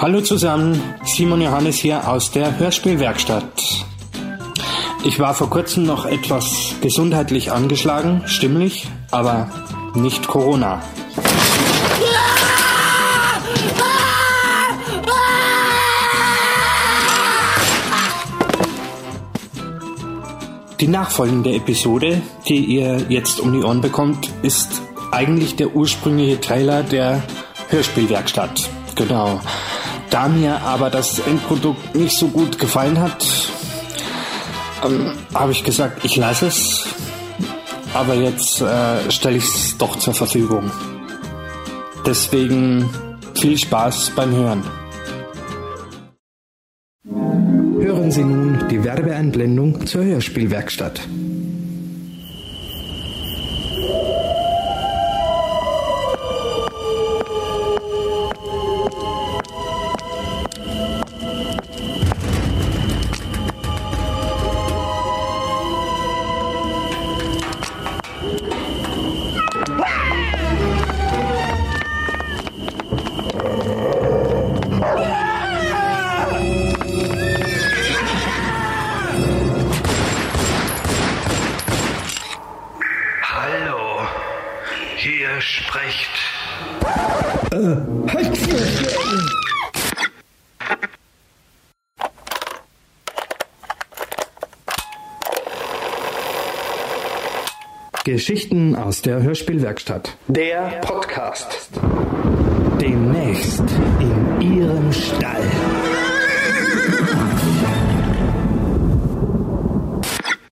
Hallo zusammen, Simon Johannes hier aus der Hörspielwerkstatt. Ich war vor kurzem noch etwas gesundheitlich angeschlagen, stimmlich, aber nicht Corona. Die nachfolgende Episode, die ihr jetzt um die Ohren bekommt, ist eigentlich der ursprüngliche Trailer der Hörspielwerkstatt. Genau. Da mir aber das Endprodukt nicht so gut gefallen hat, ähm, habe ich gesagt, ich lasse es. Aber jetzt äh, stelle ich es doch zur Verfügung. Deswegen viel Spaß beim Hören. Hören Sie nun die Werbeeinblendung zur Hörspielwerkstatt. Hallo, hier spricht. Geschichten aus der Hörspielwerkstatt. Der Podcast. Demnächst in Ihrem Stall.